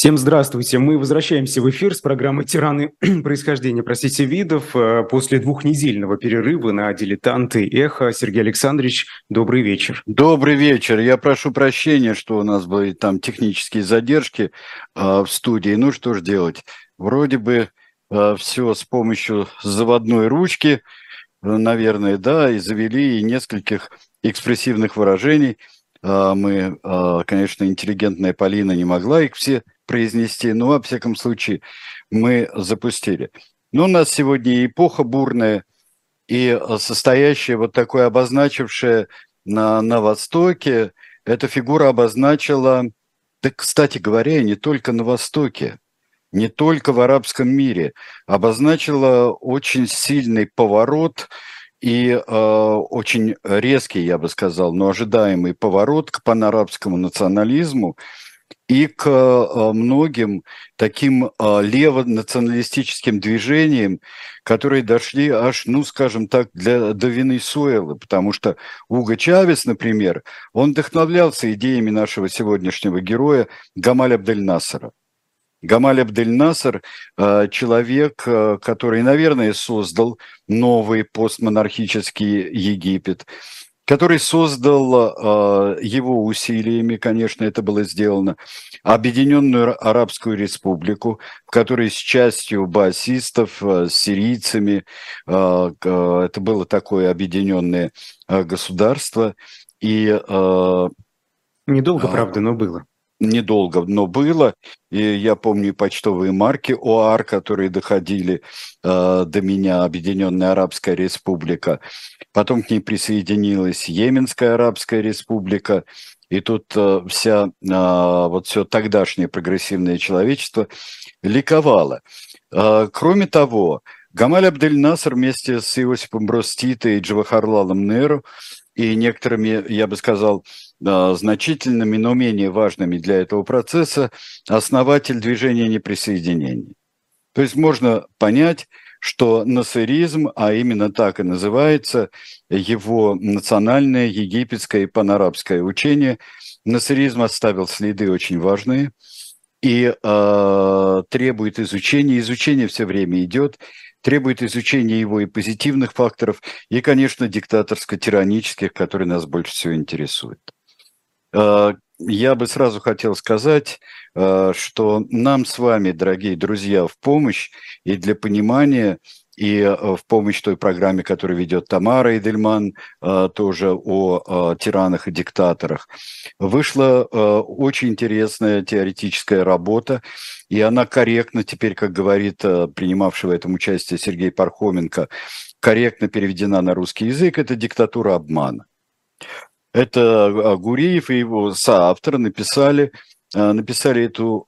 Всем здравствуйте. Мы возвращаемся в эфир с программой «Тираны происхождения, простите, видов». Э, после двухнедельного перерыва на «Дилетанты Эхо». Сергей Александрович, добрый вечер. Добрый вечер. Я прошу прощения, что у нас были там технические задержки э, в студии. Ну, что же делать? Вроде бы э, все с помощью заводной ручки, э, наверное, да, и завели и нескольких экспрессивных выражений. Э, мы, э, конечно, интеллигентная Полина не могла их все произнести, но, во всяком случае, мы запустили. Но у нас сегодня эпоха бурная и состоящая вот такой обозначившая на, на Востоке, эта фигура обозначила, да, кстати говоря, не только на Востоке, не только в арабском мире, обозначила очень сильный поворот и э, очень резкий, я бы сказал, но ожидаемый поворот к панарабскому национализму, и к э, многим таким э, левонационалистическим движениям, которые дошли аж, ну, скажем так, для, до Венесуэлы, потому что Уго Чавес, например, он вдохновлялся идеями нашего сегодняшнего героя Гамаля Абдель-Насара. Гамаль Абдель-Насар э, – человек, который, наверное, создал новый постмонархический Египет – который создал э, его усилиями, конечно, это было сделано, Объединенную Арабскую Республику, в которой с частью басистов, э, с сирийцами, э, это было такое объединенное государство. И, Недолго, правда, но было недолго, но было. И я помню почтовые марки ОАР, которые доходили э, до меня, Объединенная Арабская Республика. Потом к ней присоединилась Йеменская Арабская Республика. И тут э, вся, э, вот все тогдашнее прогрессивное человечество ликовало. Э, кроме того, Гамаль Абдель Наср вместе с Иосифом Брос Тита и Джавахарлалом Неру и некоторыми, я бы сказал, значительными, но менее важными для этого процесса, основатель движения неприсоединения. То есть можно понять, что насыризм, а именно так и называется его национальное египетское и панарабское учение, насыризм оставил следы очень важные и э, требует изучения. Изучение все время идет, требует изучения его и позитивных факторов, и, конечно, диктаторско-тиранических, которые нас больше всего интересуют. Э, я бы сразу хотел сказать, э, что нам с вами, дорогие друзья, в помощь и для понимания, и э, в помощь той программе, которую ведет Тамара Эдельман, тоже о тиранах и диктаторах, вышла очень интересная теоретическая работа, и она корректно теперь, как говорит принимавший в этом участие Сергей Пархоменко, корректно переведена на русский язык, это диктатура обмана. Это а, Гуриев и его соавторы написали, а, написали эту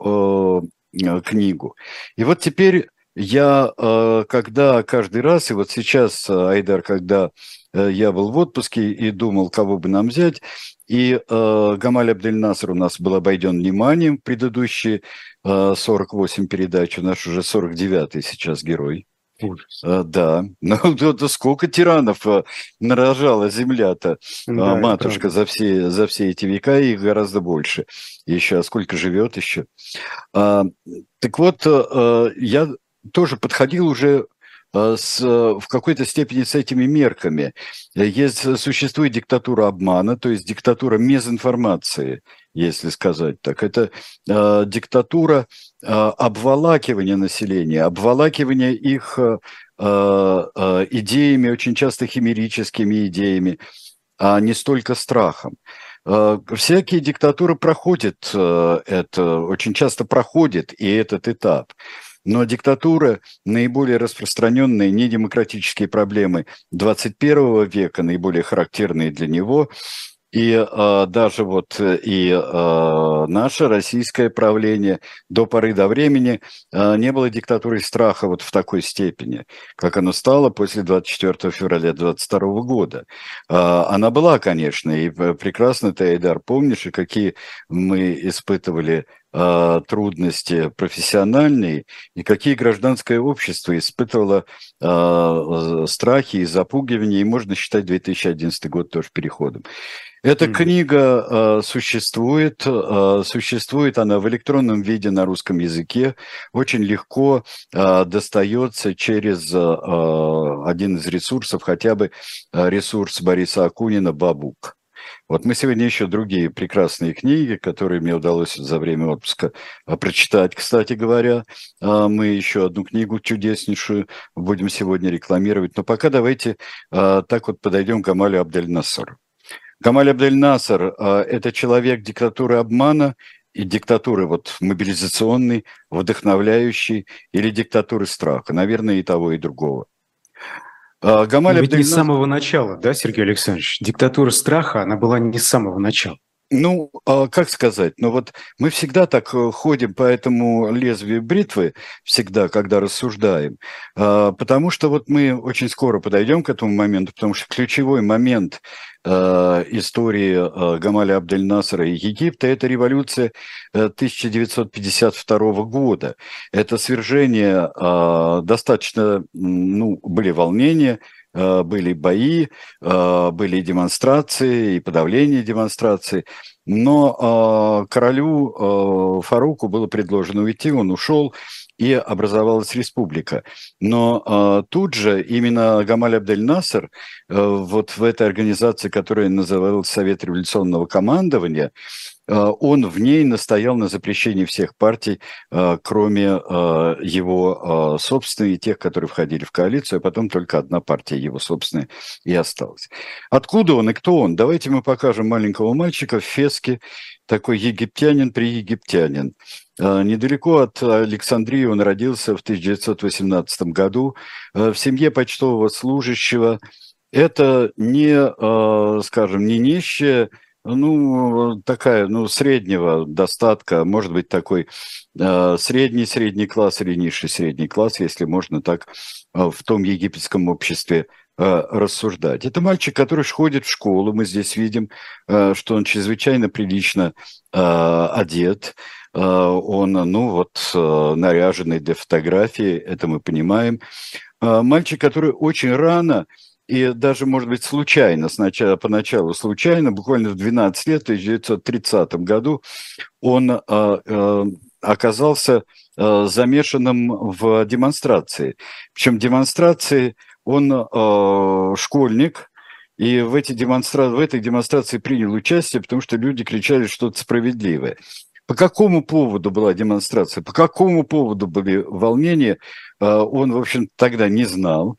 э, книгу. И вот теперь я, э, когда каждый раз, и вот сейчас, Айдар, когда э, я был в отпуске и думал, кого бы нам взять, и э, Гамаль Абдель-Наср у нас был обойден вниманием в предыдущие э, 48 передач, у нас уже 49-й сейчас герой. Ужас. А, да. Ну, сколько тиранов а, нарожала земля-то, да, матушка, за все, за все эти века, их гораздо больше. Еще, а сколько живет еще. А, так вот, а, я тоже подходил уже с, в какой-то степени с этими мерками. Есть, существует диктатура обмана, то есть диктатура мезинформации, если сказать так. Это э, диктатура э, обволакивания населения, обволакивания их э, э, идеями, очень часто химерическими идеями, а не столько страхом. Э, всякие диктатуры проходят э, это, очень часто проходят и этот этап. Но диктатура, наиболее распространенные недемократические проблемы 21 века, наиболее характерные для него, и э, даже вот э, и э, наше российское правление до поры до времени э, не было диктатурой страха вот в такой степени, как оно стало после 24 февраля 22 года. Э, она была, конечно, и прекрасно ты, Айдар, помнишь, и какие мы испытывали э, трудности профессиональные и какие гражданское общество испытывало э, страхи и запугивания, и можно считать 2011 год тоже переходом. Эта mm-hmm. книга э, существует, э, существует она в электронном виде на русском языке, очень легко э, достается через э, один из ресурсов, хотя бы ресурс Бориса Акунина «Бабук». Вот мы сегодня еще другие прекрасные книги, которые мне удалось за время отпуска э, прочитать. Кстати говоря, э, мы еще одну книгу чудеснейшую будем сегодня рекламировать. Но пока давайте э, так вот подойдем к Амалю Абдель-Насару. Гамаль Абдель Насар а, – это человек диктатуры обмана и диктатуры вот мобилизационной, вдохновляющей, или диктатуры страха. Наверное, и того, и другого. А, Гамаль Ведь Абдель... не с самого начала, да, Сергей Александрович? Диктатура страха, она была не с самого начала. Ну, а как сказать, ну вот мы всегда так э, ходим по этому лезвию бритвы, всегда, когда рассуждаем, а, потому что вот мы очень скоро подойдем к этому моменту, потому что ключевой момент э, истории э, Гамаля Абдель-Насара и Египта – это революция 1952 года. Это свержение достаточно, ну, были волнения, были бои, э, были демонстрации и подавление демонстраций. Но э, королю Фаруку было предложено уйти, он ушел, и образовалась республика. Но тут же именно Гамаль Абдель Насер вот в этой организации, которая называлась Совет революционного командования, Э, он в ней настоял на запрещении всех партий, э, кроме э, его собственной и тех, которые входили в коалицию, а потом только одна партия его собственная и осталась. Откуда он и кто он? Давайте мы покажем маленького мальчика в феске, такой египтянин при египтянин. Недалеко от Александрии он родился в 1918 году в семье почтового служащего. Это не, скажем, не нищая ну, такая, ну, среднего достатка, может быть, такой э, средний средний класс или низший средний класс, если можно так э, в том египетском обществе э, рассуждать. Это мальчик, который ходит в школу, мы здесь видим, э, что он чрезвычайно прилично э, одет, э, он, ну, вот, э, наряженный для фотографии, это мы понимаем. Э, мальчик, который очень рано и даже, может быть, случайно, сначала, поначалу случайно, буквально в 12 лет, в 1930 году, он э, э, оказался э, замешанным в демонстрации. Причем демонстрации он э, школьник, и в, эти демонстра... в этой демонстрации принял участие, потому что люди кричали что-то справедливое. По какому поводу была демонстрация, по какому поводу были волнения, он, в общем, тогда не знал.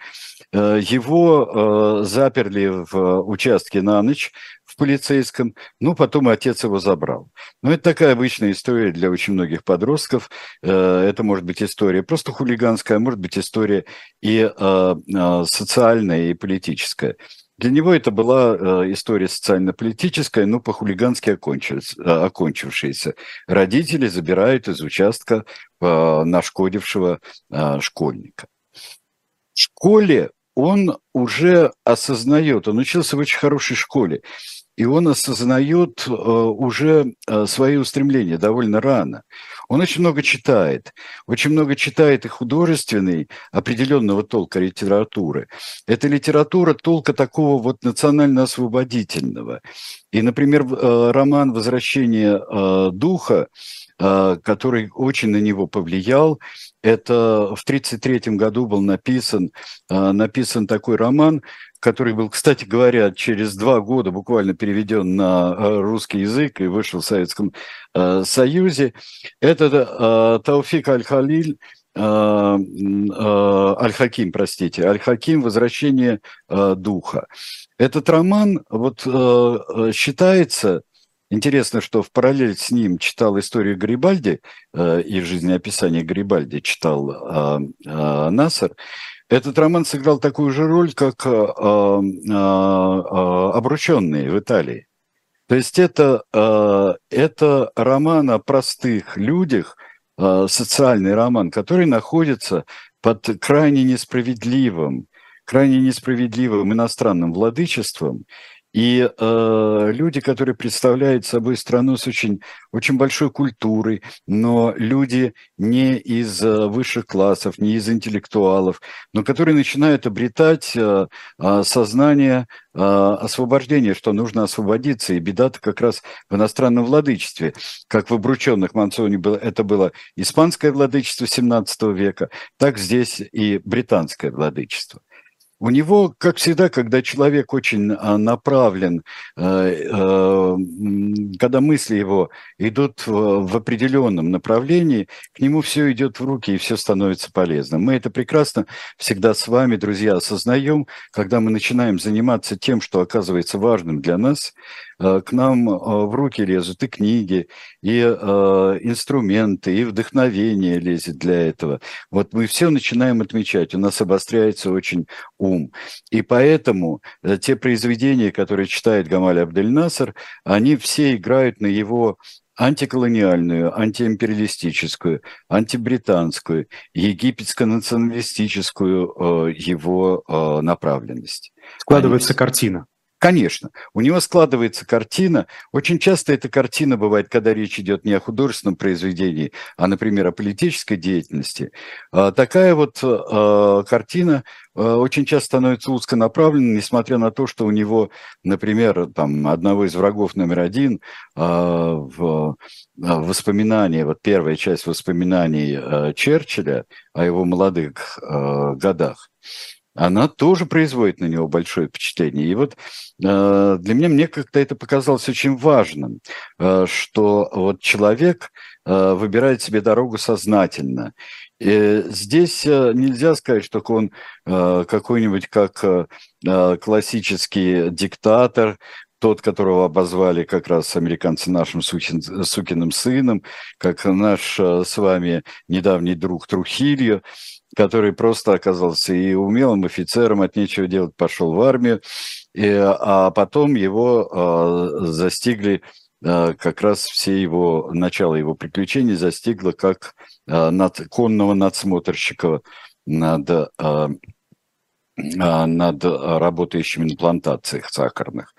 Э, его э, заперли в участке на ночь в полицейском, ну, потом отец его забрал. Но это такая обычная история для очень многих подростков. Э, это может быть история просто хулиганская, а может быть история и социальная, и политическая. Для него это была история социально-политическая, но по-хулигански окончившаяся. Родители забирают из участка нашкодившего школьника. В школе он уже осознает, он учился в очень хорошей школе, и он осознает э, уже э, свои устремления довольно рано. Он очень много читает, очень много читает и художественной, определенного толка литературы. Это литература толка такого вот национально-освободительного. И, например, э, роман «Возвращение духа», который очень на него повлиял, это в 1933 году был написан, написан такой роман, который был, кстати говоря, через два года буквально переведен на а, русский язык и вышел в Советском а, Союзе. Это Тауфик Аль-Халиль, Аль-Хаким, простите, Аль-Хаким «Возвращение духа». Этот роман вот считается Интересно, что в параллель с ним читал историю Гарибальди э, и жизнеописание Гарибальди читал э, э, Насар. Этот роман сыграл такую же роль, как э, э, э, «Обрученные» в Италии. То есть это, э, это роман о простых людях, э, социальный роман, который находится под крайне несправедливым, крайне несправедливым иностранным владычеством И э, люди, которые представляют собой страну с очень, очень большой культурой, но люди не из э, высших классов, не из интеллектуалов, но которые начинают обретать э, э, сознание э, освобождения, что нужно освободиться. И беда-то как раз в иностранном владычестве. Как в обрученных Мансоне было, это было испанское владычество 17 века, так здесь и британское владычество. У него, как всегда, когда человек очень а, направлен, э, э, когда мысли его идут в определенном направлении, к нему все идет в руки и все становится полезным. Мы это прекрасно всегда с вами, друзья, осознаем, когда мы начинаем заниматься тем, что оказывается важным для нас, Э, к нам в руки лезут и книги, и инструменты, и вдохновение лезет для этого. Вот мы все начинаем отмечать, у нас обостряется очень ум. И поэтому те произведения, которые читает Гамаль Абдель-Наср, они все играют на его антиколониальную, антиимпериалистическую, антибританскую, египетско-националистическую его направленность. Складывается Они... картина. Конечно, у него складывается картина. Очень часто эта картина бывает, когда речь идет не о художественном произведении, а, например, о политической деятельности. А, такая вот а, картина очень часто становится узконаправленной, несмотря на то, что у него, например, там, одного из врагов номер один в воспоминания, вот первая часть воспоминаний Черчилля о его молодых годах, она тоже производит на него большое впечатление. И вот э, для меня, мне как-то это показалось очень важным, э, что вот человек э, выбирает себе дорогу сознательно. И здесь нельзя сказать, что он какой-нибудь как классический диктатор, тот, которого обозвали как раз американцы нашим сукин, сукиным сыном, как наш с вами недавний друг Трухильо, который просто оказался и умелым офицером, от нечего делать пошел в армию, и, а потом его а, застигли а, как раз все его, начало его приключений застигло как а, над, конного надсмотрщика над, а, а, над работающими на плантациях сахарных.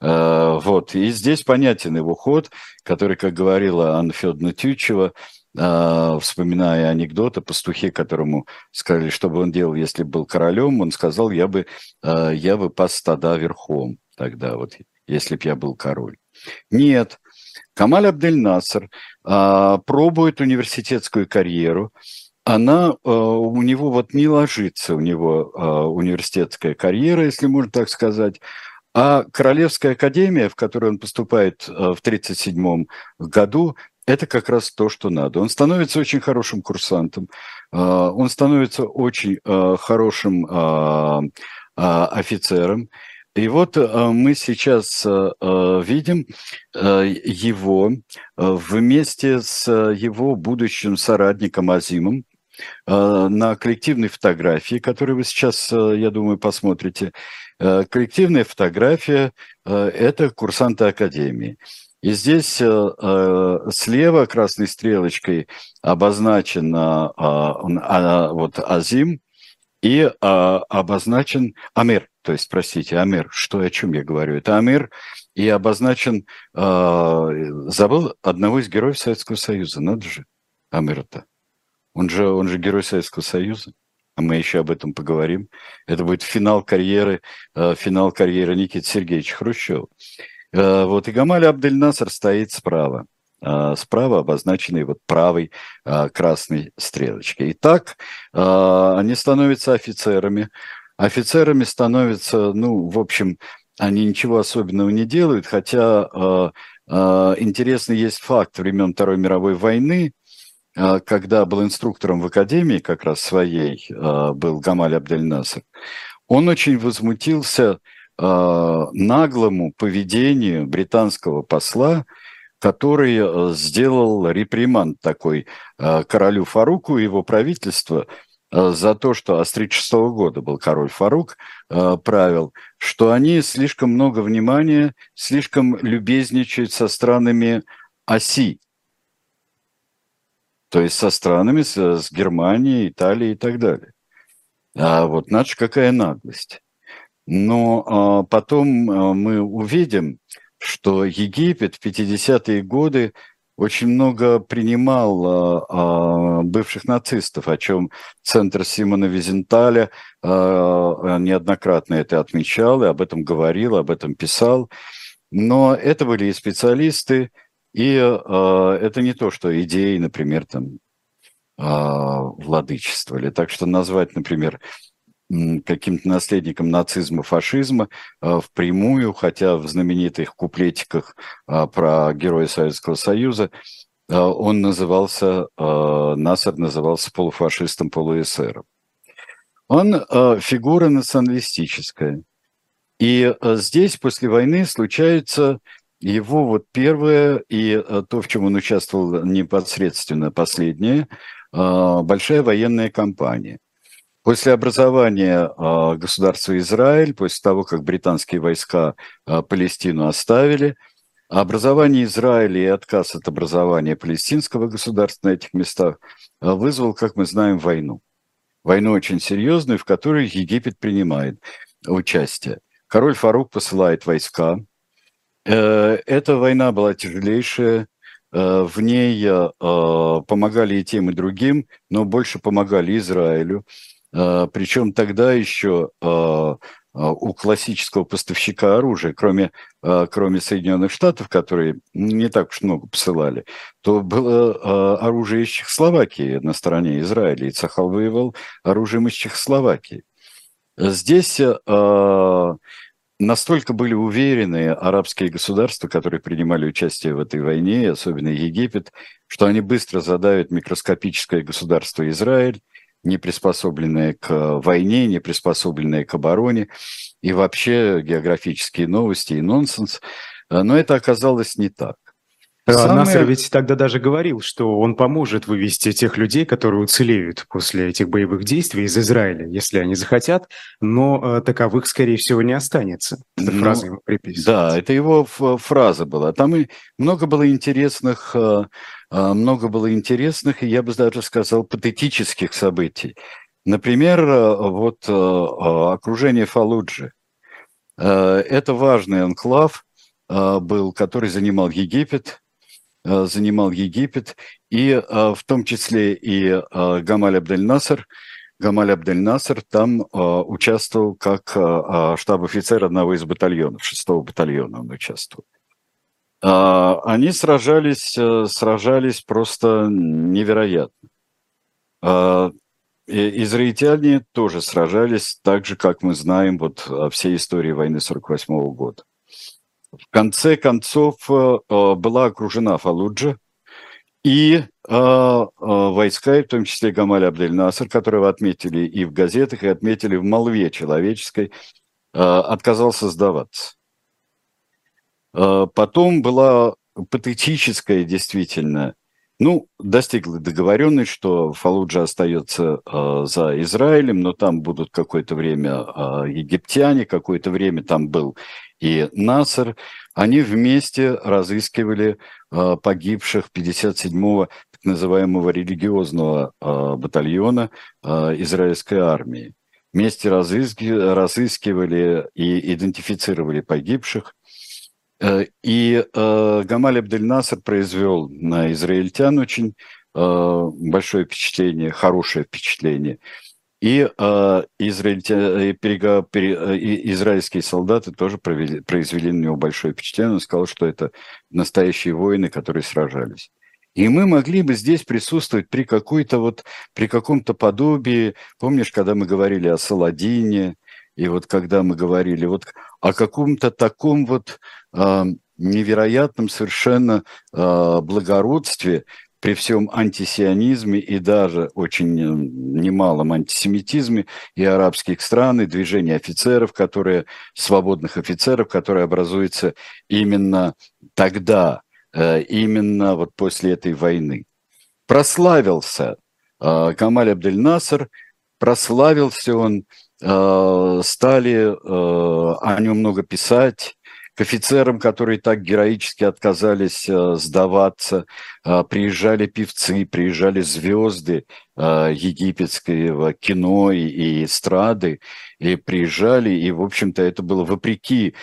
А, вот, и здесь понятен его ход, который, как говорила Анна Федоровна Тютчева, а, вспоминая анекдот о пастухе, которому сказали, что бы он делал, если бы был королем, он сказал, я бы, а, я бы пас стада верхом тогда, вот, если бы я был король. Нет, Камаль Абдель-Наср а, пробует университетскую карьеру, она у него вот не ложится, у него университетская карьера, если можно так сказать, а Королевская академия, в которую он поступает в 1937 году, это как раз то, что надо. Он становится очень хорошим курсантом, а, он становится очень а, хорошим а, офицером. И вот мы сейчас видим его вместе с его будущим соратником Азимом на коллективной фотографии, которую вы сейчас, я думаю, посмотрите. Коллективная фотография – это курсанты Академии. И здесь э, э, слева красной стрелочкой обозначен э, э, вот Азим и э, обозначен Амир, то есть, простите, Амир, что о чем я говорю? Это Амир и обозначен, э, забыл одного из героев Советского Союза, надо же, Амир-то. Он же, он же герой Советского Союза а мы еще об этом поговорим. Это будет финал карьеры, э, финал карьеры Никиты Сергеевича Хрущева. Э, вот и Гамаль Абдель-Наср стоит справа. Э, справа обозначенной вот правой э, красной стрелочкой. Итак, они становятся офицерами. Офицерами становятся, ну, в общем, они ничего особенного не делают, хотя интересный есть факт времен Второй мировой войны, когда был инструктором в академии, как раз своей, был Гамаль Абдель-Наср, он очень возмутился наглому поведению британского посла, который э, сделал реприманд такой э, королю Фаруку и его правительству за то, что а с 36 года был король Фарук, правил, что они слишком много внимания, слишком любезничают со странами оси, то есть со странами, с, Германией, Италией и так далее. А вот наша какая наглость. Но потом мы увидим, что Египет в 50-е годы очень много принимал а, бывших нацистов, о чем Центр Симона Визенталя а, неоднократно это отмечал и об этом говорил, об этом писал. Но это были и специалисты, и а, это не то, что идеи, например, там а, владычествовали. Так что назвать, например, каким-то наследником нацизма, фашизма а, впрямую, хотя в знаменитых куплетиках а, про героя Советского Союза а, он назывался, Насар назывался полуфашистом, полуэсером. Он фигура националистическая. И здесь после войны случается его вот первое и то, в чем он участвовал непосредственно последнее, большая военная кампания. После образования э, государства Израиль, после того, как британские войска э, Палестину оставили, образование Израиля и отказ от образования палестинского государства на этих местах э, вызвал, как мы знаем, войну. Войну очень серьезную, в которой Египет принимает участие. Король Фарук посылает войска. Эта война была тяжелейшая, в ней помогали и тем, и другим, но больше помогали Израилю. А, Причем тогда еще а, а, у классического поставщика оружия, кроме, кроме Соединенных Штатов, которые не так уж много посылали, то было оружие из Чехословакии на стороне Израиля, и Цахал воевал оружием из Чехословакии. Здесь настолько были уверены арабские государства, которые принимали участие в этой войне, особенно Египет, что они быстро задавят микроскопическое государство Израиль, не приспособленные к войне, не приспособленные к обороне, и вообще географические новости и нонсенс. Но это оказалось не так. Самое... Насер ведь тогда даже говорил, что он поможет вывести тех людей, которые уцелеют после этих боевых действий из Израиля, если они захотят, но э, таковых, скорее всего, не останется. Эта ну, фраза ему приписывается. Да, это его фраза была. Там и много было интересных, э, э, много было интересных, и я бы даже сказал, патетических событий. Например, э, вот окружение Фалуджи. Это важный анклав был, который занимал Египет, Э, занимал Египет, и э, в том числе и э, Гамаль Абдель-Наср. Гамаль Абдель-Наср там участвовал как штаб-офицер одного из батальонов, шестого батальона он участвовал. Они сражались, сражались просто невероятно. Израильтяне тоже сражались так же, как мы знаем вот всей истории войны 48 года. В конце концов э, э, была окружена Фалуджа, и э, войска, в том числе Гамаль Абдель-Наср, которого отметили и в газетах, и отметили в молве человеческой, отказался сдаваться. Потом была патетическая действительно ну, достигла договоренность, что Фалуджа остается э, за Израилем, но там будут какое-то время э, египтяне, какое-то время там был и Насер. Они вместе разыскивали э, погибших 57-го так называемого религиозного э, батальона э, израильской армии. Вместе разыски, разыскивали и идентифицировали погибших. Э, и э, Гамаль Абдель-Наср произвел на израильтян очень э, большое впечатление, хорошее впечатление. И э, израильтя, перега, пере, израильские солдаты тоже провели, произвели на него большое впечатление. Он сказал, что это настоящие воины, которые сражались. И мы могли бы здесь присутствовать при какой-то вот, при каком-то подобии, помнишь, когда мы говорили о Саладине, и вот когда мы говорили вот о каком-то таком вот э, невероятном совершенно э, благородстве при всем антисионизме и даже очень немалом антисемитизме и арабских стран, и движения офицеров, которые, свободных офицеров, которые образуются именно тогда, э, именно вот после этой войны. Прославился э, Камаль Абдель-Наср, прославился он Э, стали э, о нем много писать, к офицерам, которые так героически отказались э, сдаваться. Приезжали певцы, приезжали звезды египетского кино и эстрады, и приезжали, и, в общем-то, это было вопреки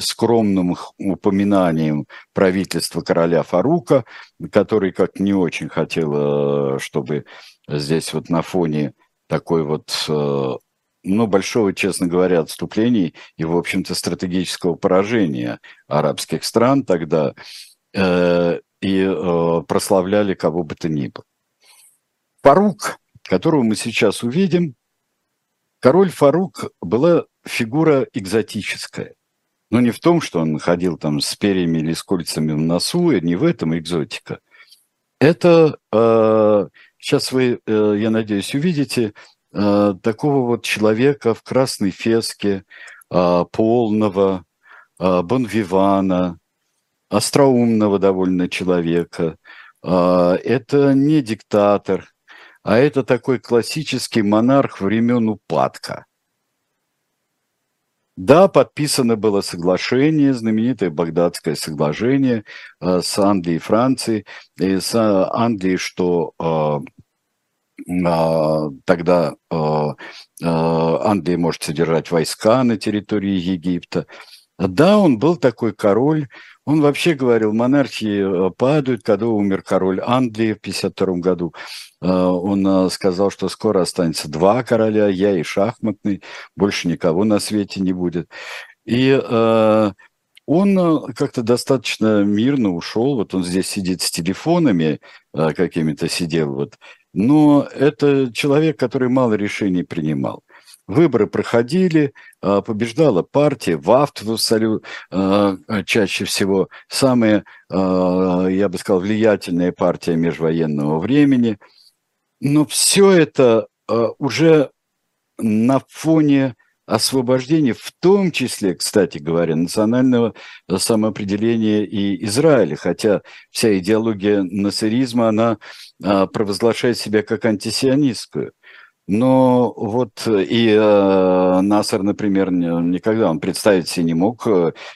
скромным упоминаниям правительства короля Фарука, который как не очень хотел, чтобы здесь вот на фоне такой вот ну, большого, честно говоря, отступлений и, в общем-то, стратегического поражения арабских стран тогда э, и э, прославляли кого бы то ни было. Фарук, которого мы сейчас увидим, король Фарук была фигура экзотическая. Но не в том, что он ходил там с перьями или с кольцами в носу, и не в этом экзотика. Это, э, сейчас вы, э, я надеюсь, увидите, э, такого вот человека в красной феске, э, полного, э, бонвивана, остроумного довольно человека. Э, это не диктатор, а это такой классический монарх времен упадка. Да, подписано было соглашение, знаменитое Багдадское соглашение э, с Англией и Францией, и с Англией, что э, а, тогда Англия может содержать войска на территории Египта. Да, он был такой король. Он вообще говорил, монархии падают, когда умер король Англии в 1952 году. Он сказал, что скоро останется два короля, я и шахматный, больше никого на свете не будет. И он как-то достаточно мирно ушел. Вот он здесь сидит с телефонами какими-то сидел. Вот но это человек, который мало решений принимал. Выборы проходили, а, побеждала партия, ВАФТ в а, чаще всего самая, а, я бы сказал, влиятельная партия межвоенного времени. Но все это уже на фоне освобождения, в том числе, кстати говоря, национального самоопределения и Израиля, хотя вся идеология насыризма, она а, провозглашает себя как антисионистскую. Но вот и э, Насар, например, никогда он представить себе не мог.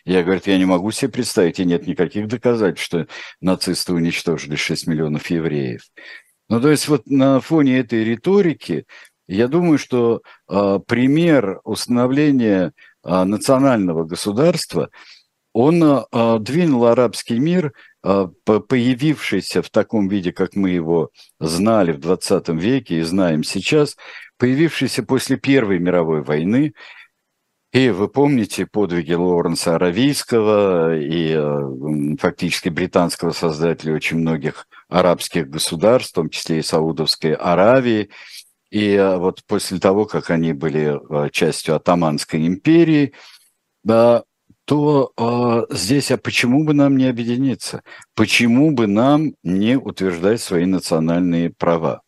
Я говорю, я не могу себе представить, и нет никаких доказательств, что нацисты уничтожили 6 миллионов евреев. Ну, то есть вот на фоне этой риторики я думаю, что э, пример установления э, национального государства, он э, двинул арабский мир, э, появившийся в таком виде, как мы его знали в 20 веке и знаем сейчас, появившийся после Первой мировой войны, и вы помните подвиги Лоуренса Аравийского и э, фактически британского создателя очень многих арабских государств, в том числе и Саудовской Аравии, и э, вот после того, как они были частью Атаманской империи, да, то э, здесь, а почему бы нам не объединиться? Почему бы нам не утверждать свои национальные права?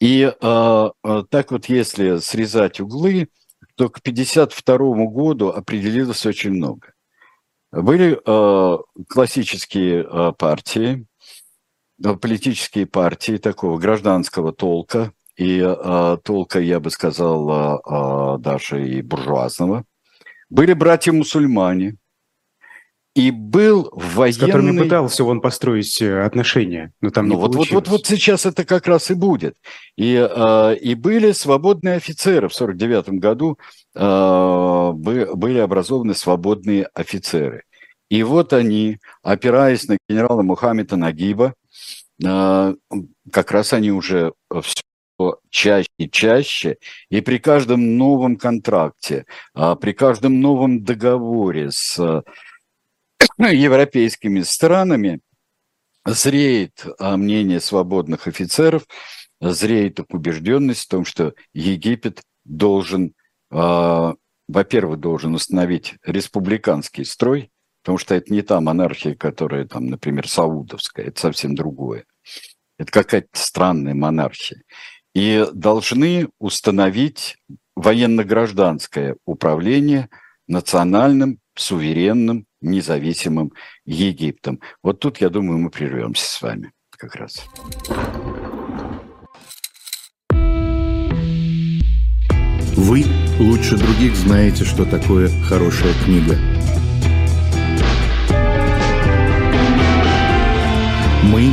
И э, так вот, если срезать углы, то к 1952 году определилось очень много. Были э, классические э, партии, политические партии такого гражданского толка, и э, толка, я бы сказал, э, даже и буржуазного. Были братья-мусульмане, и был военный... С которыми пытался он построить э, отношения, но там ну, не вот, вот, вот, вот сейчас это как раз и будет. И, э, и были свободные офицеры. В 1949 году э, были образованы свободные офицеры. И вот они, опираясь на генерала Мухаммеда Нагиба, а, как раз они уже все чаще и чаще, и при каждом новом контракте, а, при каждом новом договоре с европейскими странами зреет а, мнение свободных офицеров, зреет их убежденность в том, что Египет должен, во-первых, должен установить республиканский строй, Потому что это не та монархия, которая там, например, саудовская, это совсем другое. Это какая-то странная монархия. И должны установить военно-гражданское управление национальным, суверенным, независимым Египтом. Вот тут, я думаю, мы прервемся с вами как раз. Вы лучше других знаете, что такое хорошая книга. Мы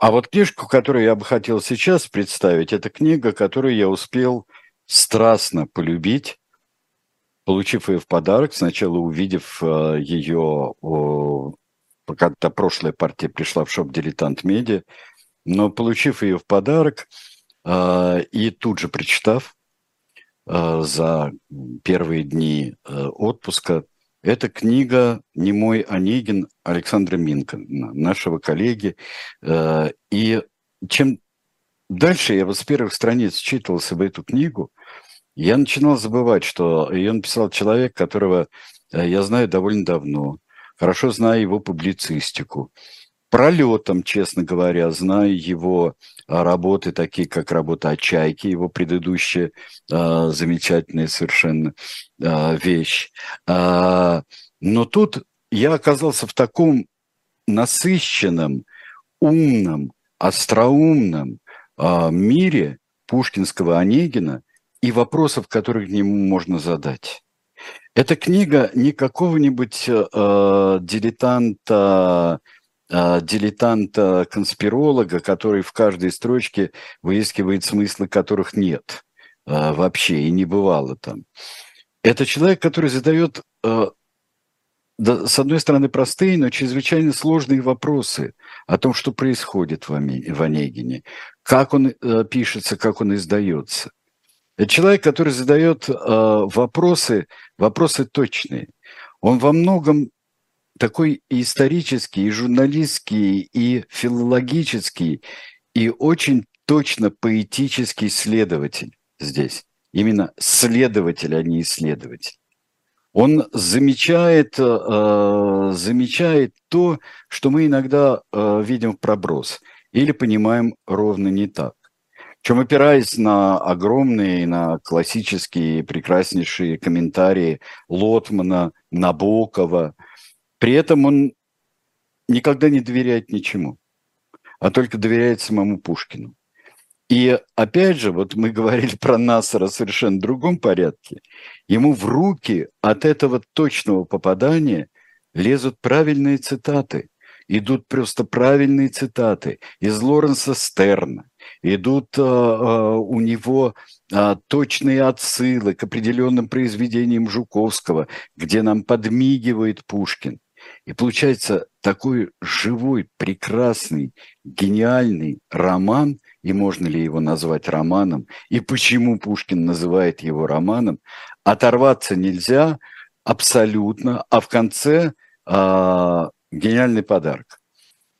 А вот книжку, которую я бы хотел сейчас представить, это книга, которую я успел страстно полюбить, получив ее в подарок, сначала увидев э, ее, когда прошлая партия пришла в шоп «Дилетант Медиа», но получив ее в подарок э, и тут же прочитав э, за первые дни отпуска, это книга «Немой Онегин» Александра Минка, нашего коллеги. Э, и чем дальше я вот с первых страниц читался в эту книгу, я начинал забывать, что ее написал человек, которого э, я знаю довольно давно, хорошо знаю его публицистику, пролетом, честно говоря, знаю его а, работы, такие как работа о чайке, его предыдущая э, замечательная совершенно э, вещь. Э, но тут я оказался в таком насыщенном, умном, остроумном э, мире пушкинского Онегина и вопросов, которые к нему можно задать. Эта книга не какого-нибудь э, дилетанта а, дилетанта-конспиролога, который в каждой строчке выискивает смыслы, которых нет а, вообще и не бывало там. Это человек, который задает, а, с одной стороны, простые, но чрезвычайно сложные вопросы о том, что происходит в Онегине, как он пишется, как он издается. Это человек, который задает вопросы, вопросы точные. Он во многом такой исторический, и журналистский, и филологический, и очень точно поэтический следователь здесь. Именно следователь, а не исследователь. Он замечает, э, замечает то, что мы иногда э, видим в проброс или понимаем ровно не так. Чем опираясь на огромные, на классические, прекраснейшие комментарии Лотмана, Набокова – при этом он никогда не доверяет ничему, а только доверяет самому Пушкину. И опять же, вот мы говорили про Насара в совершенно другом порядке. Ему в руки от этого точного попадания лезут правильные цитаты. Идут просто правильные цитаты из Лоренса Стерна. Идут а, а, у него а, точные отсылы к определенным произведениям Жуковского, где нам подмигивает Пушкин. И получается такой живой, прекрасный, гениальный роман, и можно ли его назвать романом, и почему Пушкин называет его романом, оторваться нельзя абсолютно, а в конце э, гениальный подарок.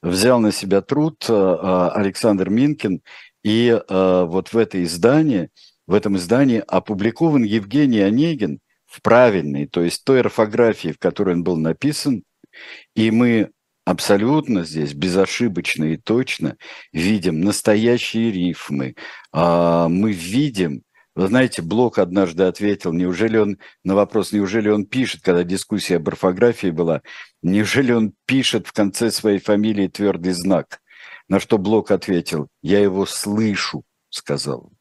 Взял на себя труд э, Александр Минкин, и э, вот в это издание, в этом издании опубликован Евгений Онегин в правильной, то есть той орфографии, в которой он был написан, и мы абсолютно здесь безошибочно и точно видим настоящие рифмы. А, мы видим, вы знаете, Блок однажды ответил, неужели он на вопрос, неужели он пишет, когда дискуссия об орфографии была, неужели он пишет в конце своей фамилии твердый знак? На что Блок ответил, я его слышу, сказал.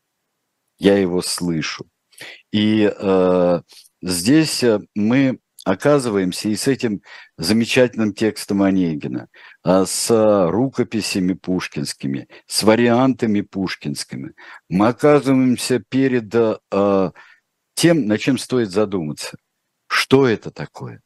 Я его слышу. И э, здесь мы оказываемся и с этим замечательным текстом Онегина, а с рукописями пушкинскими, с вариантами пушкинскими, мы оказываемся перед а, тем, на чем стоит задуматься. Что это такое?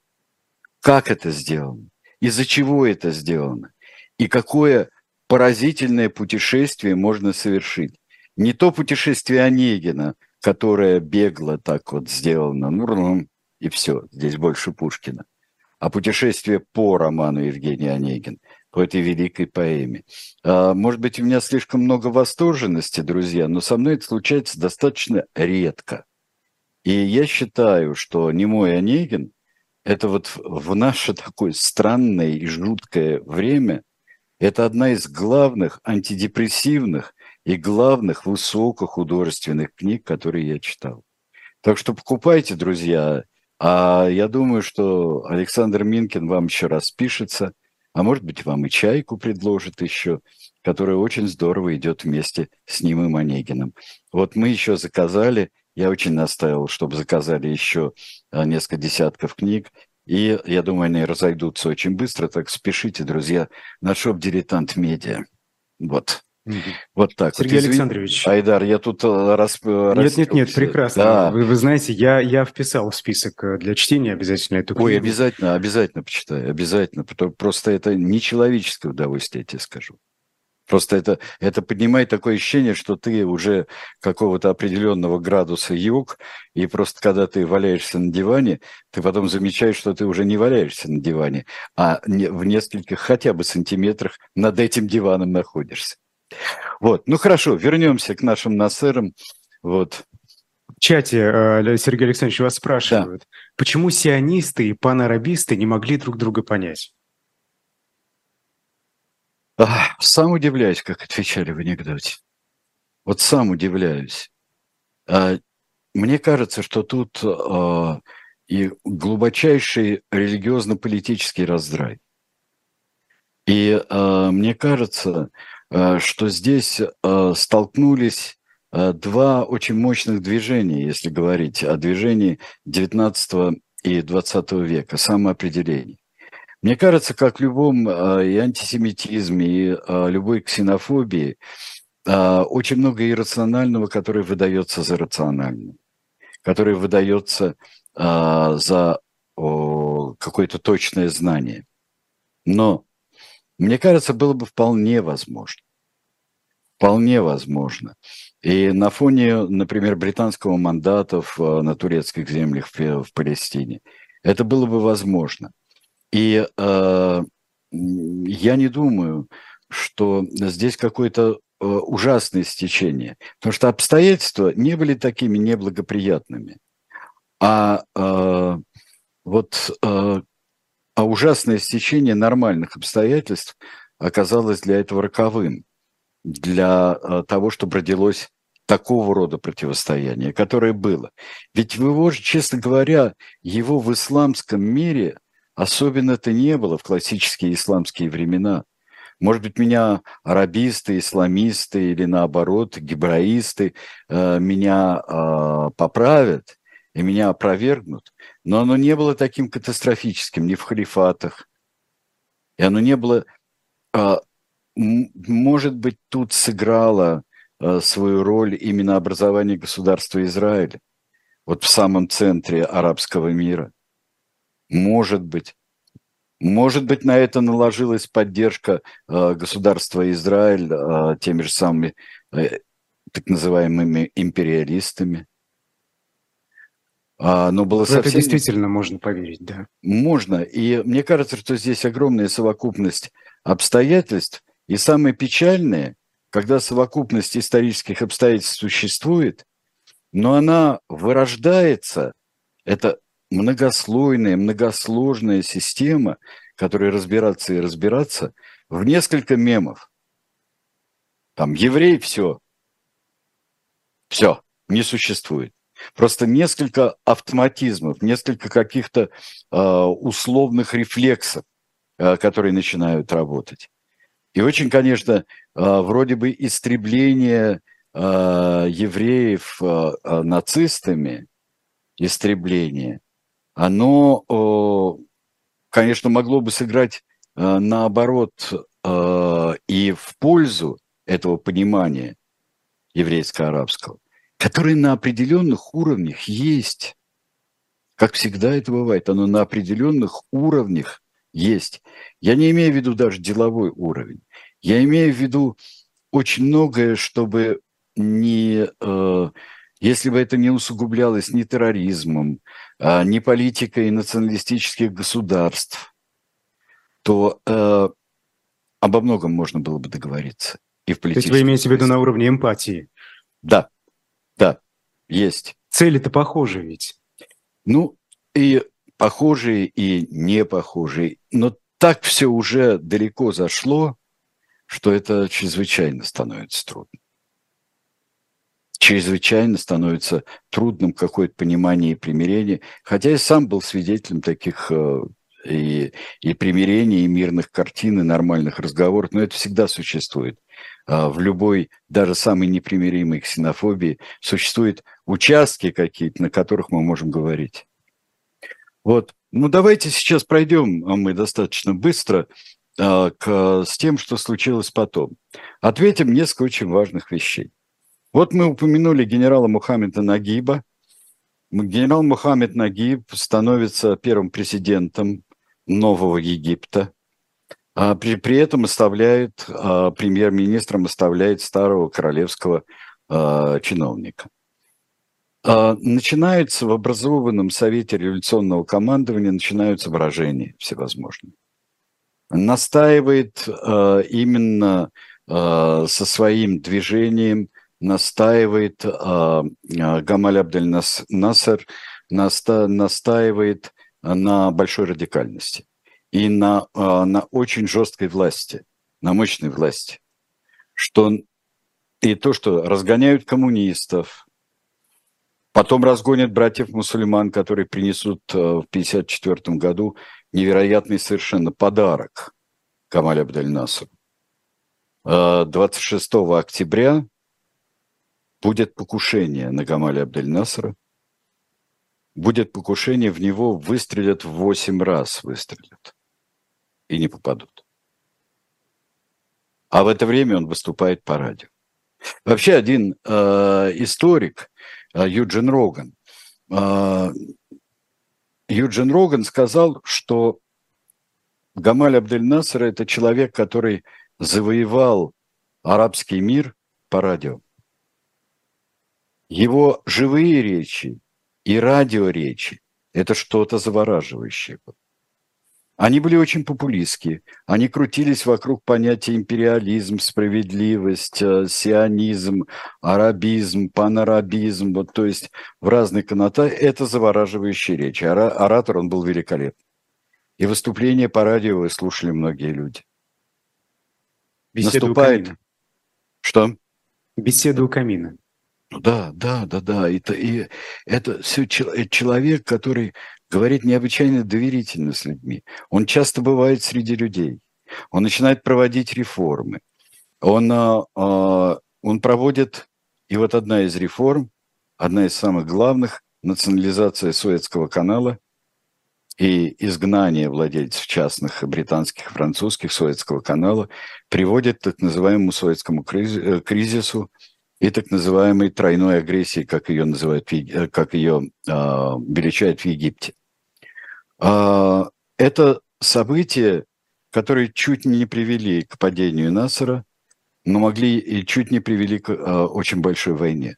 Как это сделано? Из-за чего это сделано? И какое поразительное путешествие можно совершить? Не то путешествие Онегина, которое бегло так вот сделано, ну, и все, здесь больше Пушкина. А путешествие по роману Евгения Онегин, по этой великой поэме. А, может быть, у меня слишком много восторженности, друзья, но со мной это случается достаточно редко. И я считаю, что немой Онегин – это вот в наше такое странное и жуткое время – это одна из главных антидепрессивных и главных высокохудожественных книг, которые я читал. Так что покупайте, друзья, а я думаю, что Александр Минкин вам еще распишется, а может быть, вам и чайку предложит еще, которая очень здорово идет вместе с ним и Манегиным. Вот мы еще заказали, я очень настаивал, чтобы заказали еще а, несколько десятков книг, и я думаю, они разойдутся очень быстро, так спешите, друзья, на шоп «Дилетант Медиа». Вот. Вот так. Сергей вот, Александрович. Айдар, я тут э, рас... Нет, нет, нет, прекрасно. Да. Вы, вы знаете, я, я вписал в список э, для чтения обязательно эту книгу. Ой, обязательно, обязательно почитаю, обязательно. Просто это нечеловеческое удовольствие, я тебе скажу. Просто это, это поднимает такое ощущение, что ты уже какого-то определенного градуса юг, и просто когда ты валяешься на диване, ты потом замечаешь, что ты уже не валяешься на диване, а в нескольких хотя бы сантиметрах над этим диваном находишься. Вот, ну хорошо, вернемся к нашим насерам. Вот. В чате э, Сергей Александрович вас спрашивают, да. почему сионисты и панарабисты не могли друг друга понять? Ах, сам удивляюсь, как отвечали в анекдоте. Вот сам удивляюсь. А, мне кажется, что тут а, и глубочайший религиозно-политический раздрай. И а, мне кажется, Э, что здесь э, столкнулись э, два очень мощных движения, если говорить о движении 19 и 20 века, самоопределение. Мне кажется, как в любом и антисемитизме, и любой ксенофобии, очень много иррационального, которое выдается за рациональное, которое выдается за какое-то точное знание. Но мне кажется, было бы вполне возможно. Вполне возможно. И на фоне, например, британского мандата в, э, на турецких землях в, в Палестине, это было бы возможно. И э, я не думаю, что здесь какое-то э, ужасное стечение, потому что обстоятельства не были такими неблагоприятными. А э, вот э, а ужасное стечение нормальных обстоятельств оказалось для этого роковым, для э, того, чтобы родилось такого рода противостояние, которое было. Ведь его, честно говоря, его в исламском мире особенно-то не было в классические исламские времена. Может быть, меня арабисты, исламисты или наоборот, гебраисты э, меня э, поправят и меня опровергнут но оно не было таким катастрофическим ни в халифатах. И оно не было... А, может быть, тут сыграло а, свою роль именно образование государства Израиля, вот в самом центре арабского мира. Может быть. Может быть, на это наложилась поддержка э, государства Израиль э, теми же самыми э, так называемыми империалистами. А, но было совсем... Это действительно можно поверить, да. Можно. И мне кажется, что здесь огромная совокупность обстоятельств. И самое печальное, когда совокупность исторических обстоятельств существует, но она вырождается, это многослойная, многосложная система, которая разбираться и разбираться, в несколько мемов. Там еврей все, все, не существует. Просто несколько автоматизмов, несколько каких-то э, условных рефлексов, э, которые начинают работать. И очень, конечно, э, вроде бы истребление э, евреев э, нацистами, истребление, оно, конечно, могло бы сыграть наоборот и в пользу этого понимания еврейско-арабского, которое на определенных уровнях есть. Как всегда это бывает, оно на определенных уровнях есть. Я не имею в виду даже деловой уровень. Я имею в виду очень многое, чтобы не, э, если бы это не усугублялось ни терроризмом, э, ни политикой националистических государств, то э, обо многом можно было бы договориться. И в То есть вы имеете в виду на уровне эмпатии? Да, да, есть. Цели-то похожи ведь. Ну, и похожие, и не похожие. Но так все уже далеко зашло, что это чрезвычайно становится трудно. Чрезвычайно становится трудным какое-то понимание и примирение. Хотя я сам был свидетелем таких э, и, и примирений, и мирных картин, и нормальных разговоров, но это всегда существует. А, в любой, даже самой непримиримой ксенофобии существуют участки какие-то, на которых мы можем говорить. Вот. Ну, давайте сейчас пройдем, а мы достаточно быстро, а, к, с тем, что случилось потом. Ответим несколько очень важных вещей. Вот мы упомянули генерала Мухаммеда Нагиба. Генерал Мухаммед Нагиб становится первым президентом Нового Египта. А при, при этом оставляет, а, премьер-министром оставляет старого королевского а, чиновника. А, начинается в образованном Совете революционного командования, начинаются выражения всевозможные. Настаивает а, именно а, со своим движением, настаивает Гамаль Абдель Насер, наста, настаивает на большой радикальности и на, на очень жесткой власти, на мощной власти. Что, и то, что разгоняют коммунистов, потом разгонят братьев-мусульман, которые принесут а, в 1954 году невероятный совершенно подарок Камаль Абдель-Насру. 26 октября будет покушение на Гамаля Абдель-Насра. Будет покушение, в него выстрелят в 8 раз, выстрелят и не попадут. А в это время он выступает по радио. Вообще один э, историк, э, Юджин Роган, э, Юджин Роган сказал, что Гамаль Абдель-Наср – это человек, который завоевал арабский мир по радио. Его живые речи и радиоречи – это что-то завораживающее. Они были очень популистские. Они крутились вокруг понятия империализм, справедливость, э, сионизм, арабизм, панарабизм. Вот, то есть в разные коннотации. Это завораживающая речь. Оратор он был великолепный. И выступления по радио слушали многие люди. Беседу Наступает... камина. Что? Беседу у камина. Ну да, да, да, да. Это, и это все человек, который говорит необычайно доверительно с людьми. Он часто бывает среди людей. Он начинает проводить реформы. Он, а, а, он проводит, и вот одна из реформ, одна из самых главных, национализация Суэцкого канала и изгнание владельцев частных британских и французских Суэцкого канала приводит к так называемому Суэцкому э, кризису и так называемой тройной агрессии, как ее называют, э, как ее э, величают в Египте. А, это события, которые чуть не привели к падению Насара, но могли и чуть не привели к а, очень большой войне.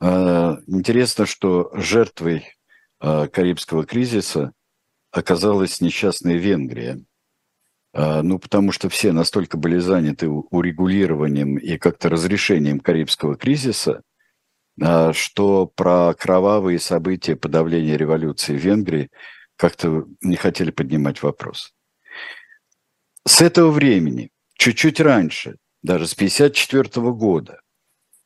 А, интересно, что жертвой Карибского кризиса оказалась несчастная Венгрия. Ну, потому что все настолько были заняты урегулированием и как-то разрешением Карибского кризиса, что про кровавые события подавления революции в Венгрии как-то не хотели поднимать вопрос. С этого времени, чуть-чуть раньше, даже с 1954 года,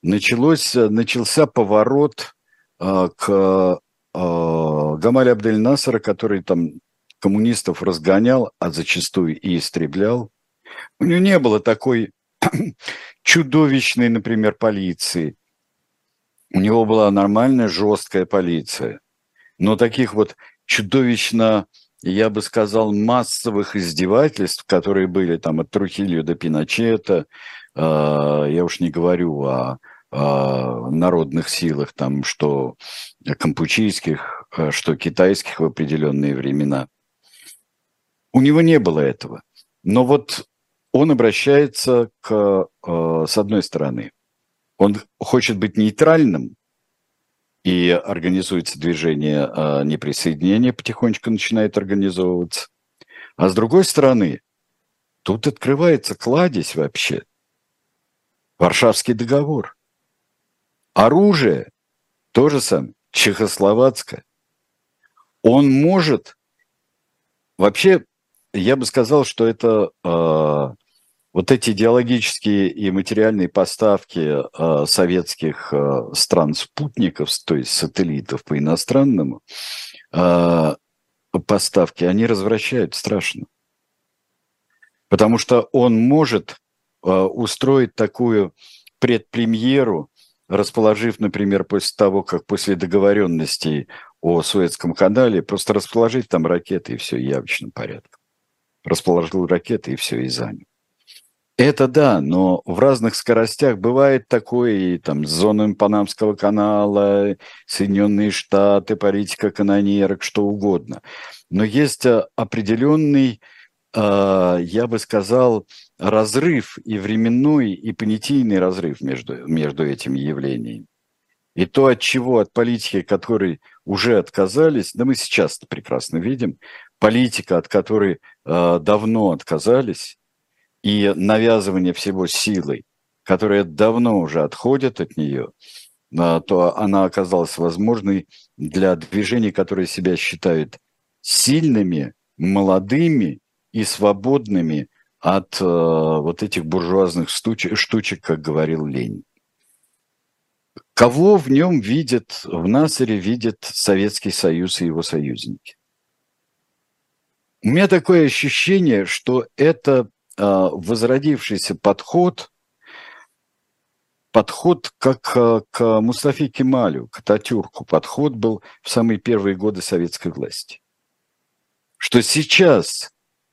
началось, начался поворот а, к а, Гамале Абдель Насара, который там коммунистов разгонял, а зачастую и истреблял. У него не было такой чудовищной, например, полиции. У него была нормальная жесткая полиция Но таких вот чудовищно, я бы сказал, массовых издевательств, которые были там от Трухилью до Пиночета, э, я уж не говорю о, народных силах, там, что кампучийских, э, что китайских в определенные времена. У него не было этого. Но вот он обращается к, э, с одной стороны, он хочет быть нейтральным, и организуется движение э, неприсоединения, потихонечку начинает организовываться. А с другой стороны, тут открывается кладезь вообще. Варшавский договор. Оружие, то же самое, чехословацкое. Он может, вообще, я бы сказал, что это э, вот эти идеологические и материальные поставки э, советских э, стран-спутников, то есть сателлитов по иностранному, э, поставки, они развращают страшно. Потому что он может э, устроить такую предпремьеру, расположив, например, после того, как после договоренностей о Суэцком канале, просто расположить там ракеты и все явочным порядком. Расположил ракеты и все, и занял. Это да, но в разных скоростях бывает такое, и там с зонами Панамского канала, Соединенные Штаты, политика канонерок, что угодно. Но есть э, определенный, э, я бы сказал, разрыв и временной, и понятийный разрыв между, между этими явлениями. И то, от чего, от политики, которой уже отказались, да мы сейчас прекрасно видим, политика, от которой э, давно отказались, и навязывание всего силой, которая давно уже отходит от нее, а, то она оказалась возможной для движений, которые себя считают сильными, молодыми и свободными от э, вот этих буржуазных штучек, штучек, как говорил Ленин. Кого в нем видят, в Насаре видят Советский Союз и его союзники? У меня такое ощущение, что это возродившийся подход, подход как а, к Мустафе Кемалю, к Ататюрку. Подход был в самые первые годы советской власти. Что сейчас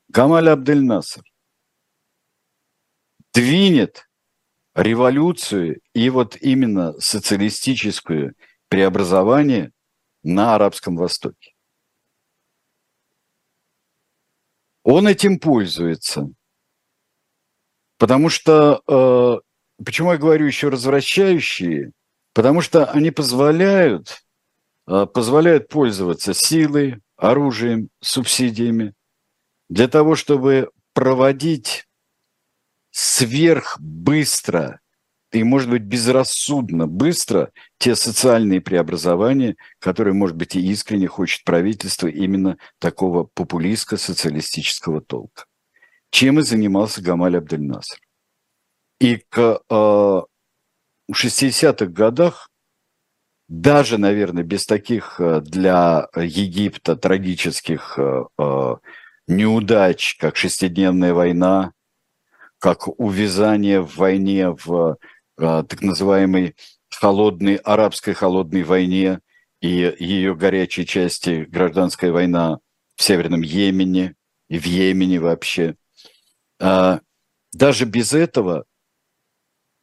Гамаль Абдель Наср двинет революцию и вот именно социалистическое преобразование на Арабском Востоке. Он этим пользуется – Потому что, э, почему я говорю еще развращающие? Потому что они позволяют, э, позволяют пользоваться силой, оружием, субсидиями для того, чтобы проводить сверхбыстро и, может быть, безрассудно быстро те социальные преобразования, которые, может быть, и искренне хочет правительство именно такого популистско-социалистического толка чем и занимался Гамаль Абдель-Наср. И к э, 60-х годах, даже, наверное, без таких э, для Египта трагических э, неудач, как шестидневная война, как увязание в войне в э, так называемой холодной, арабской холодной войне и ее горячей части гражданская война в Северном Йемене и в Йемене вообще – а, даже без этого,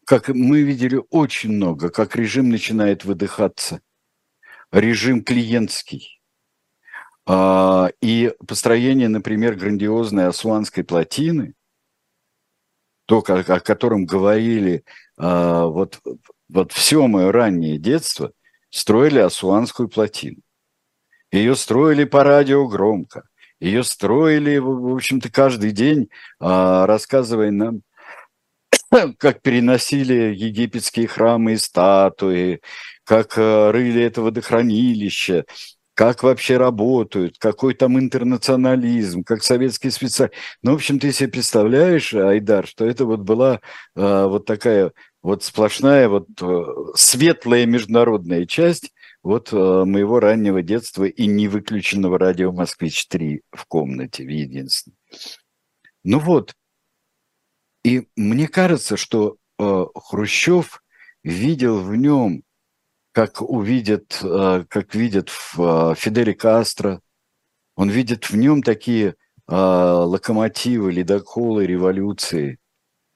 как мы видели очень много, как режим начинает выдыхаться. Режим клиентский. А, и построение, например, грандиозной Асуанской плотины, то, о котором говорили а, вот, вот все мое раннее детство, строили Асуанскую плотину. Ее строили по радио громко. Ее строили, в общем-то, каждый день, а, рассказывая нам, как переносили египетские храмы и статуи, как э, рыли это водохранилище, как вообще работают, какой там интернационализм, как советский специалист. Ну, в общем, ты себе представляешь, Айдар, что это вот была э, вот такая вот сплошная вот э, светлая международная часть, вот э, моего раннего детства и не выключенного радио «Москвич-3» в комнате, в единственной. Ну вот, и мне кажется, что э, Хрущев видел в нем как увидит, э, как видит в Фиделе Кастро, он видит в нем такие локомотивы, ледоколы революции.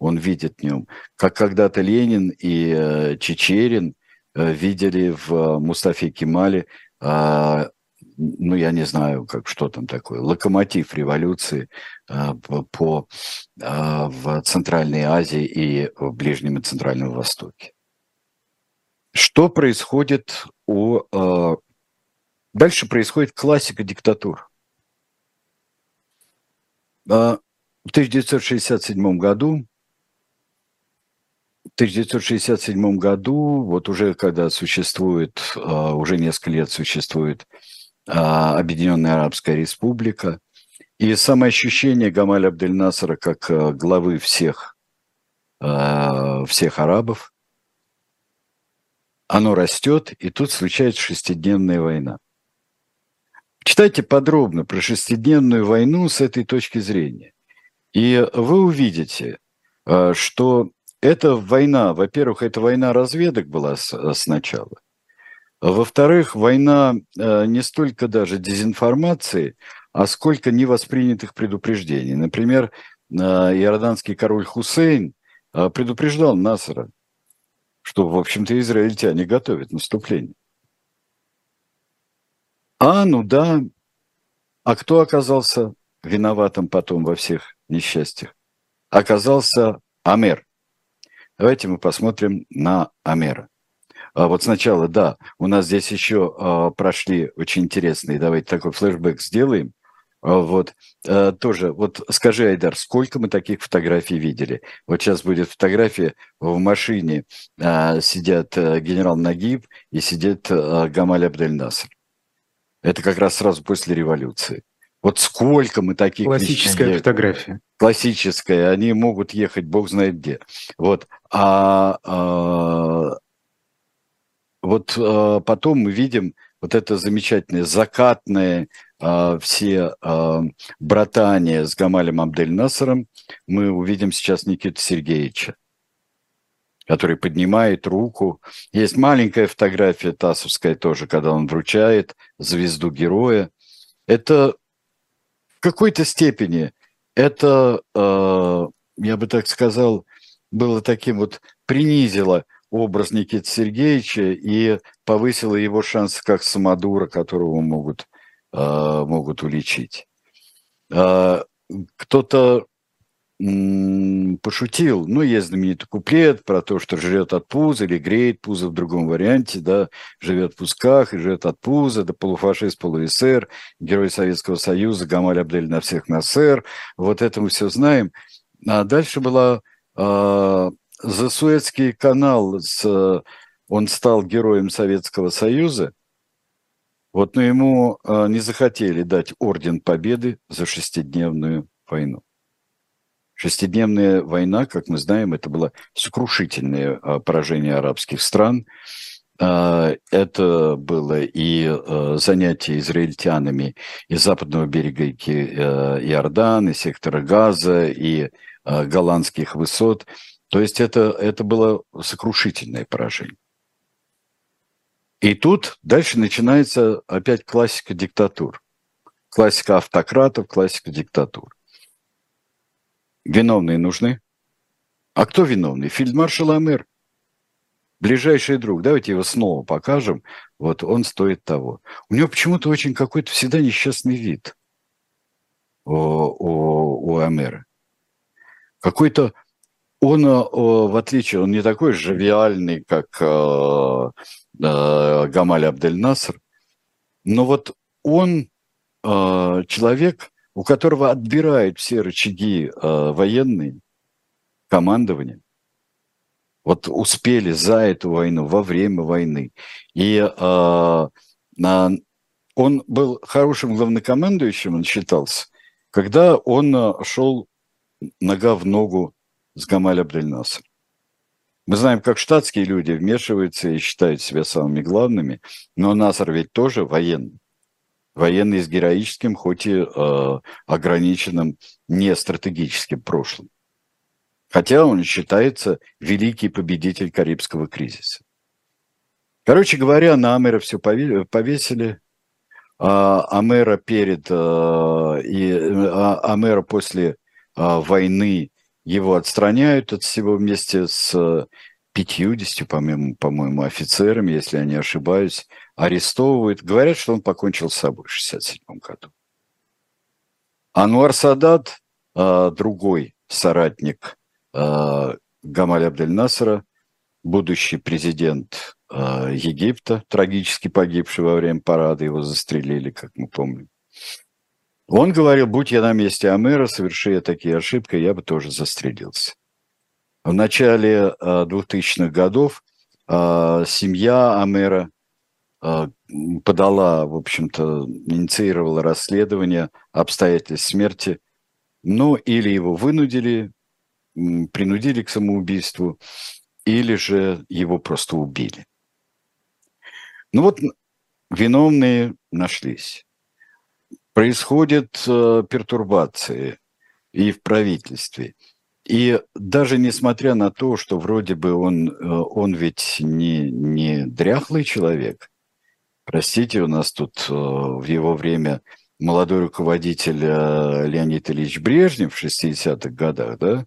Он видит в нем, как когда-то Ленин и Чечерин видели в Мустафе Кемале ну, я не знаю, как, что там такое, локомотив революции э, по, э, в Центральной Азии и в Ближнем и Центральном Востоке. Что происходит у... Э, дальше происходит классика диктатур. Э, в 1967 году 1967 году, вот уже когда существует, уже несколько лет существует а, Объединенная Арабская Республика. И самое ощущение Гамаля Абдель-Насара как э, главы всех, всех арабов, оно растет, и тут случается шестидневная война. Читайте подробно про шестидневную войну с этой точки зрения. И вы увидите, что эта война, во-первых, это война разведок была сначала, во-вторых, война э, не столько даже дезинформации, а сколько невоспринятых предупреждений. Например, э, иорданский король Хусейн э, предупреждал Насара, что, в общем-то, израильтяне готовят наступление. А, ну да. А кто оказался виноватым потом во всех несчастьях? Оказался Амер. Давайте мы посмотрим на Амера. А вот сначала, да, у нас здесь еще а, прошли очень интересные, давайте такой флешбэк сделаем. А, вот, а, тоже, вот скажи, Айдар, сколько мы таких фотографий видели? Вот сейчас будет фотография в машине, а, сидят а, генерал Нагиб и сидит а, Гамаль Абдель-Наср. Это как раз сразу после революции. Вот сколько мы таких... Классическая вещей, фотография. Классическая. Они могут ехать бог знает где. Вот. А, а вот э, потом мы видим вот это замечательное закатное э, все э, братание с Гамалем Абдель-Насаром. Мы увидим сейчас Никита Сергеевича, который поднимает руку. Есть маленькая фотография Тасовская тоже, когда он вручает звезду героя. Это какой-то степени, это, э, я бы так сказал, было таким вот, принизило образ Никиты Сергеевича и повысила его шансы как самодура, которого могут, э, могут уличить. Э, кто-то пошутил, ну, есть знаменитый куплет про то, что жрет от пуза или греет пузо в другом варианте, да, живет в пусках и живет от пуза, да, полуфашист, полуэсер, герой Советского Союза, Гамаль Абдель на всех насер, вот это мы все знаем. А дальше была э, за Суэцкий канал с, он стал героем Советского Союза, вот, но ему э, не захотели дать Орден Победы за шестидневную войну. Шестидневная война, как мы знаем, это было сокрушительное э, поражение арабских стран. Э, это было и занятие израильтянами из западного берега Иордана, и сектора Газа, и голландских высот – то есть это, это было сокрушительное поражение. И тут дальше начинается опять классика диктатур. Классика автократов, классика диктатур. Виновные нужны. А кто виновный? Фельдмаршал Амер. Ближайший друг. Давайте его снова покажем. Вот он стоит того. У него почему-то очень какой-то всегда несчастный вид у, у, у Амера. Какой-то он, э, в отличие, он не такой живиальный, как э, э, Гамаль Абдель-Наср, но вот он человек, у которого отбирают все рычаги военные, командование. Вот успели за эту войну, во время войны. И он был хорошим главнокомандующим, он считался, когда он шел нога в ногу с Гамаль Абдельнасом. Мы знаем, как штатские люди вмешиваются и считают себя самыми главными, но Насар ведь тоже военный. Военный с героическим, хоть и э, ограниченным не стратегическим прошлым. Хотя он считается великий победитель Карибского кризиса. Короче говоря, на Амера все повесили. А Амера перед а, и а, Амера после а, войны его отстраняют от всего вместе с 50, по-моему, по-моему, офицерами, если я не ошибаюсь, арестовывают. Говорят, что он покончил с собой в 1967 году. Ануар Садат, другой соратник Гамаль Абдель Насара, будущий президент э, Египта, трагически погибший во время парада, его застрелили, как мы помним. Он говорил, будь я на месте Амера, соверши я такие ошибки, я бы тоже застрелился. В начале э, 2000-х годов семья Амера подала, в общем-то, инициировала расследование обстоятельств смерти, ну, или его вынудили, принудили к самоубийству, или же его просто убили. Ну вот виновные нашлись. Происходят э, пертурбации и в правительстве. И даже несмотря на то, что вроде бы он, э, он ведь не, не дряхлый человек, простите, у нас тут э, в его время молодой руководитель э, Леонид Ильич Брежнев в 60-х годах, да,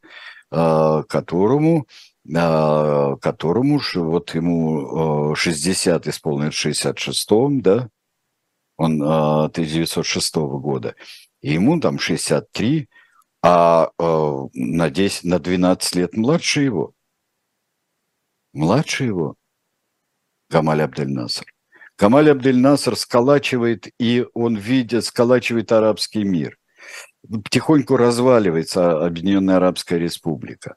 э, которому которому вот ему 60 исполнилось в 66-м, да, он 1906 а, года, и ему там 63, а, а на, 10, на 12 лет младше его. Младше его Гамаль Абдель-Наср. Гамаль Абдель-Наср сколачивает, и он видит, сколачивает арабский мир. Потихоньку разваливается Объединенная Арабская Республика.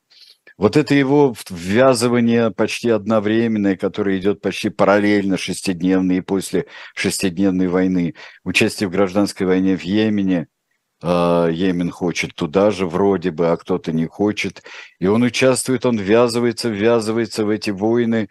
Вот это его ввязывание почти одновременное, которое идет почти параллельно шестидневной и после шестидневной войны, участие в гражданской войне в Йемене, а, Йемен хочет туда же вроде бы, а кто-то не хочет. И он участвует, он ввязывается, ввязывается в эти войны,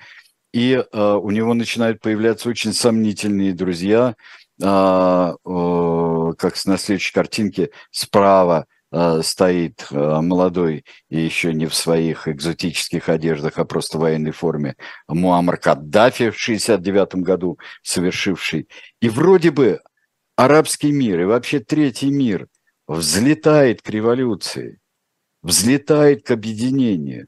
и uh, у него начинают появляться очень сомнительные друзья, uh, uh, как на следующей картинке справа Э, стоит э, молодой и еще не в своих экзотических одеждах, а просто в военной форме Муаммар Каддафи в 69 году совершивший. И вроде бы арабский мир и вообще третий мир взлетает к революции, взлетает к объединению.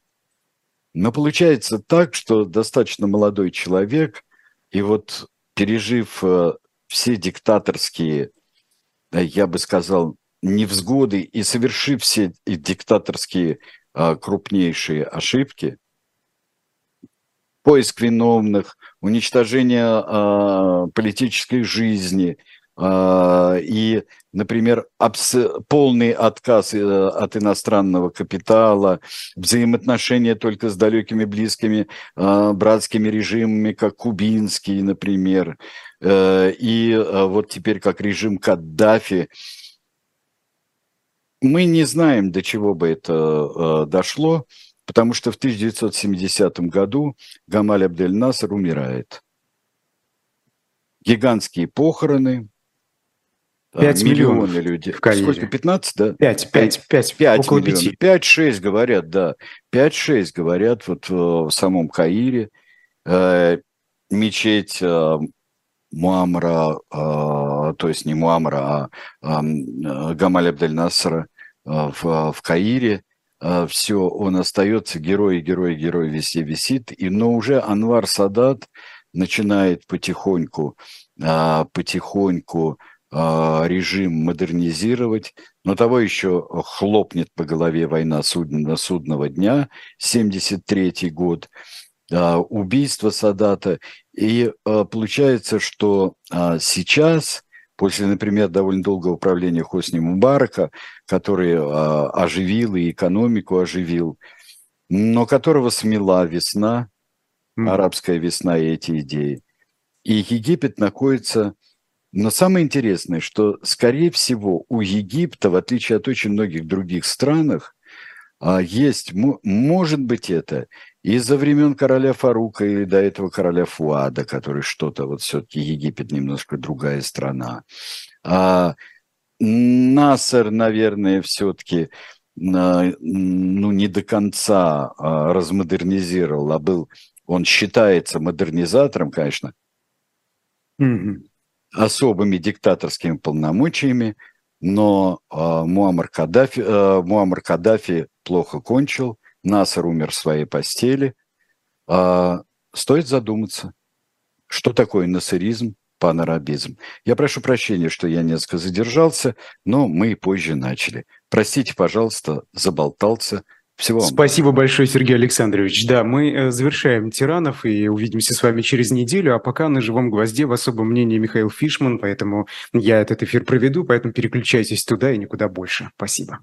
Но получается так, что достаточно молодой человек, и вот пережив э, все диктаторские, я бы сказал, невзгоды и совершив все диктаторские а, крупнейшие ошибки, поиск виновных, уничтожение политической жизни и, например, полный отказ э, от иностранного капитала, взаимоотношения только с далекими близкими братскими режимами, как кубинский, например, э, и вот теперь как режим Каддафи – мы не знаем, до чего бы это э, дошло, потому что в 1970 году Гамаль Абдель Наср умирает. Гигантские похороны, 5 миллионов миллионы людей. В Каире. Сколько, 15, да? 5, 5, 5, 5 около миллионов. 5. 5-6 говорят, да. 5-6 говорят вот в самом Каире. Э, мечеть э, Муамра, э, то есть не Муамра, а э, Гамаль Абдель Насра в, в Каире, все, он остается герой, герой, герой везде висит, и, но уже Анвар Садат начинает потихоньку, потихоньку режим модернизировать, но того еще хлопнет по голове война судно, судного дня, 73 год, убийство Садата, и получается, что сейчас после, например, довольно долгого управления Хосни Мубарака, который а, оживил и экономику оживил, но которого смела весна, арабская весна и эти идеи. И Египет находится... Но самое интересное, что, скорее всего, у Египта, в отличие от очень многих других странах, а, есть, может быть, это из-за времен короля Фарука или до этого короля Фуада, который что-то, вот все-таки Египет немножко другая страна. А Насер, наверное, все-таки ну, не до конца а, размодернизировал, а был Он считается модернизатором, конечно, особыми диктаторскими полномочиями, но э, Муаммар, Каддафи, э, Муаммар Каддафи плохо кончил, Насар умер в своей постели. Э, стоит задуматься, что такое насыризм, панарабизм. Я прошу прощения, что я несколько задержался, но мы позже начали. Простите, пожалуйста, заболтался. Всего вам. Спасибо большое, Сергей Александрович. Да, мы э, завершаем «Тиранов» и увидимся с вами через неделю. А пока на «Живом гвозде» в особом мнении Михаил Фишман, поэтому я этот эфир проведу, поэтому переключайтесь туда и никуда больше. Спасибо.